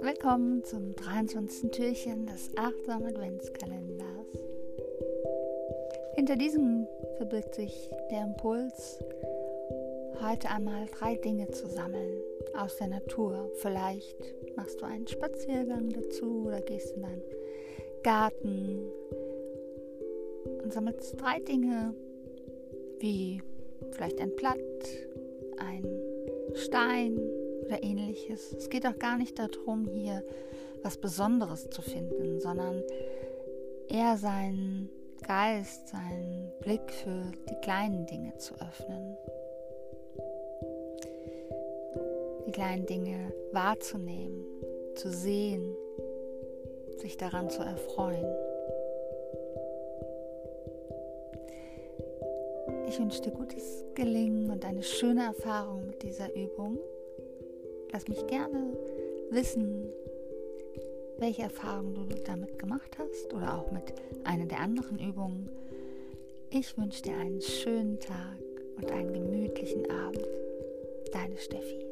Willkommen zum 23. Türchen des achtsamen Adventskalenders. Hinter diesem verbirgt sich der Impuls, heute einmal drei Dinge zu sammeln aus der Natur. Vielleicht machst du einen Spaziergang dazu oder gehst in deinen Garten und sammelst drei Dinge wie vielleicht ein Blatt, ein Stein, oder ähnliches. Es geht auch gar nicht darum, hier was Besonderes zu finden, sondern eher seinen Geist, seinen Blick für die kleinen Dinge zu öffnen. Die kleinen Dinge wahrzunehmen, zu sehen, sich daran zu erfreuen. Ich wünsche dir gutes Gelingen und eine schöne Erfahrung mit dieser Übung. Lass mich gerne wissen, welche Erfahrungen du damit gemacht hast oder auch mit einer der anderen Übungen. Ich wünsche dir einen schönen Tag und einen gemütlichen Abend. Deine Steffi.